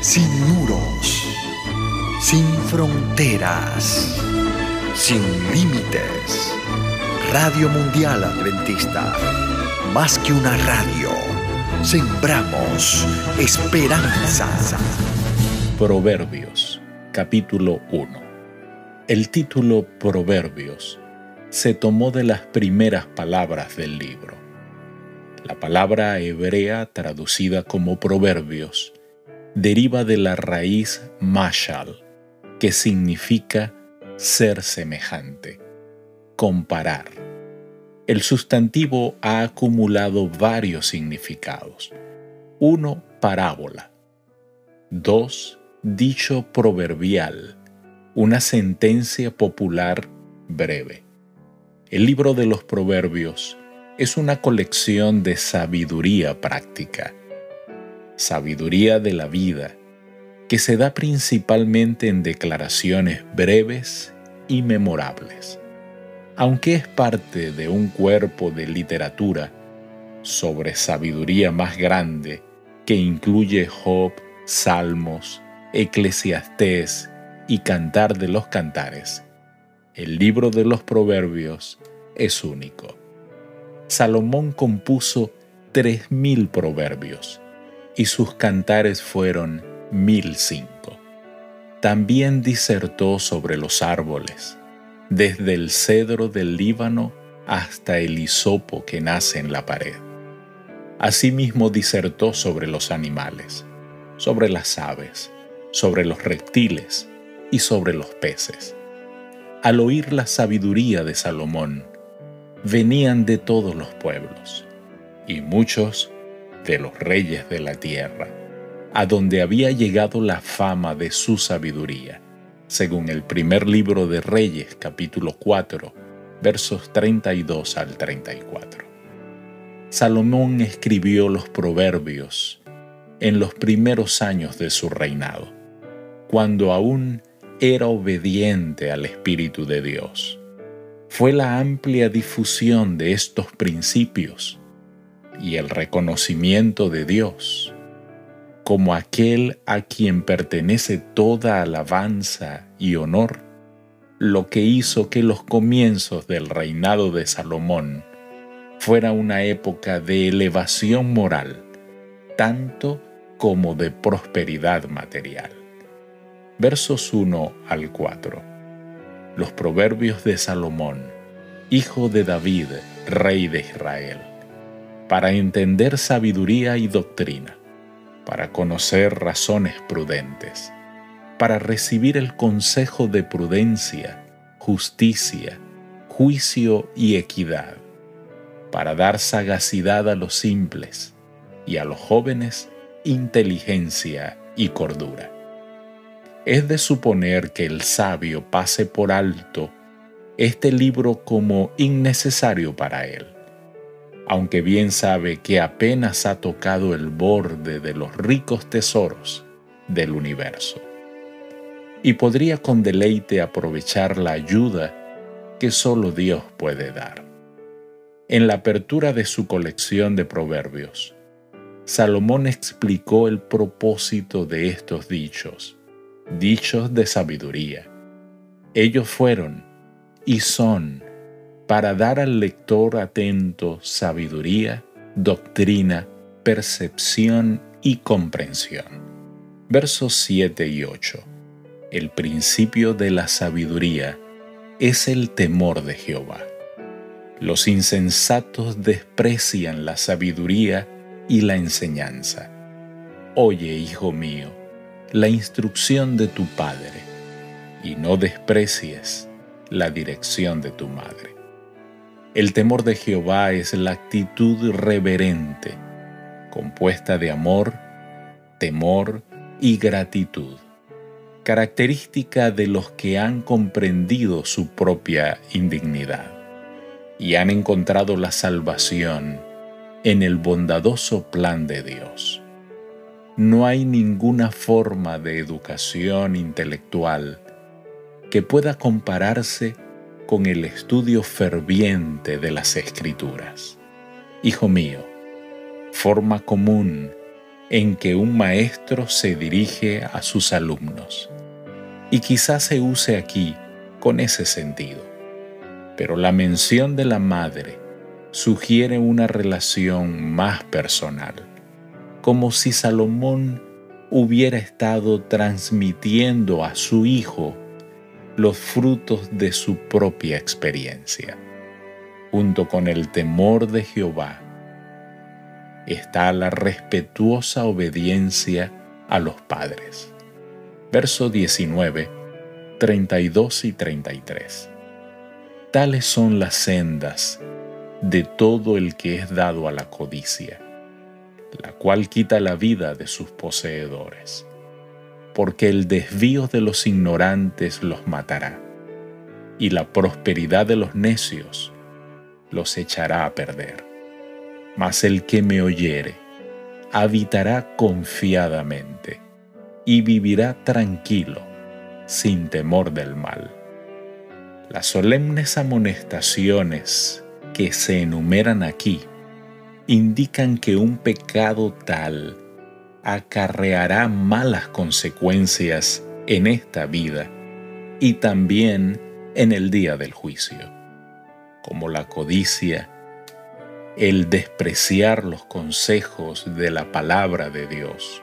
sin muros, sin fronteras, sin límites. Radio Mundial Adventista, más que una radio, sembramos esperanza. Proverbios, capítulo 1. El título Proverbios se tomó de las primeras palabras del libro. La palabra hebrea traducida como Proverbios deriva de la raíz mashal, que significa ser semejante, comparar. El sustantivo ha acumulado varios significados. Uno, parábola. Dos, dicho proverbial, una sentencia popular breve. El libro de los proverbios es una colección de sabiduría práctica sabiduría de la vida, que se da principalmente en declaraciones breves y memorables. Aunque es parte de un cuerpo de literatura sobre sabiduría más grande que incluye Job, Salmos, Eclesiastés y Cantar de los Cantares, el libro de los Proverbios es único. Salomón compuso tres mil proverbios y sus cantares fueron mil cinco. También disertó sobre los árboles, desde el cedro del Líbano hasta el hisopo que nace en la pared. Asimismo disertó sobre los animales, sobre las aves, sobre los reptiles y sobre los peces. Al oír la sabiduría de Salomón, venían de todos los pueblos, y muchos de los reyes de la tierra, a donde había llegado la fama de su sabiduría, según el primer libro de Reyes capítulo 4, versos 32 al 34. Salomón escribió los proverbios en los primeros años de su reinado, cuando aún era obediente al Espíritu de Dios. Fue la amplia difusión de estos principios y el reconocimiento de Dios como aquel a quien pertenece toda alabanza y honor, lo que hizo que los comienzos del reinado de Salomón fuera una época de elevación moral, tanto como de prosperidad material. Versos 1 al 4. Los proverbios de Salomón, hijo de David, rey de Israel para entender sabiduría y doctrina, para conocer razones prudentes, para recibir el consejo de prudencia, justicia, juicio y equidad, para dar sagacidad a los simples y a los jóvenes inteligencia y cordura. Es de suponer que el sabio pase por alto este libro como innecesario para él aunque bien sabe que apenas ha tocado el borde de los ricos tesoros del universo. Y podría con deleite aprovechar la ayuda que solo Dios puede dar. En la apertura de su colección de proverbios, Salomón explicó el propósito de estos dichos, dichos de sabiduría. Ellos fueron y son para dar al lector atento sabiduría, doctrina, percepción y comprensión. Versos 7 y 8. El principio de la sabiduría es el temor de Jehová. Los insensatos desprecian la sabiduría y la enseñanza. Oye, hijo mío, la instrucción de tu padre, y no desprecies la dirección de tu madre. El temor de Jehová es la actitud reverente, compuesta de amor, temor y gratitud, característica de los que han comprendido su propia indignidad y han encontrado la salvación en el bondadoso plan de Dios. No hay ninguna forma de educación intelectual que pueda compararse con el estudio ferviente de las escrituras. Hijo mío, forma común en que un maestro se dirige a sus alumnos. Y quizás se use aquí con ese sentido. Pero la mención de la madre sugiere una relación más personal, como si Salomón hubiera estado transmitiendo a su hijo los frutos de su propia experiencia. Junto con el temor de Jehová está la respetuosa obediencia a los padres. Verso 19, 32 y 33. Tales son las sendas de todo el que es dado a la codicia, la cual quita la vida de sus poseedores, porque el desvío de los ignorantes los matará, y la prosperidad de los necios los echará a perder. Mas el que me oyere habitará confiadamente y vivirá tranquilo, sin temor del mal. Las solemnes amonestaciones que se enumeran aquí indican que un pecado tal acarreará malas consecuencias en esta vida y también en el día del juicio, como la codicia, el despreciar los consejos de la palabra de Dios.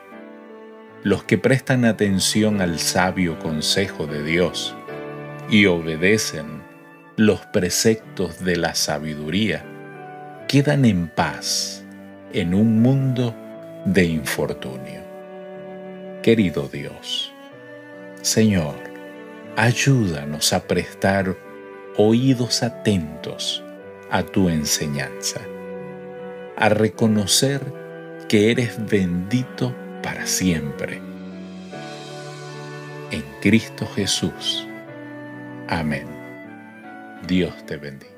Los que prestan atención al sabio consejo de Dios y obedecen los preceptos de la sabiduría quedan en paz en un mundo de infortunio. Querido Dios, Señor, ayúdanos a prestar oídos atentos a tu enseñanza, a reconocer que eres bendito para siempre. En Cristo Jesús. Amén. Dios te bendiga.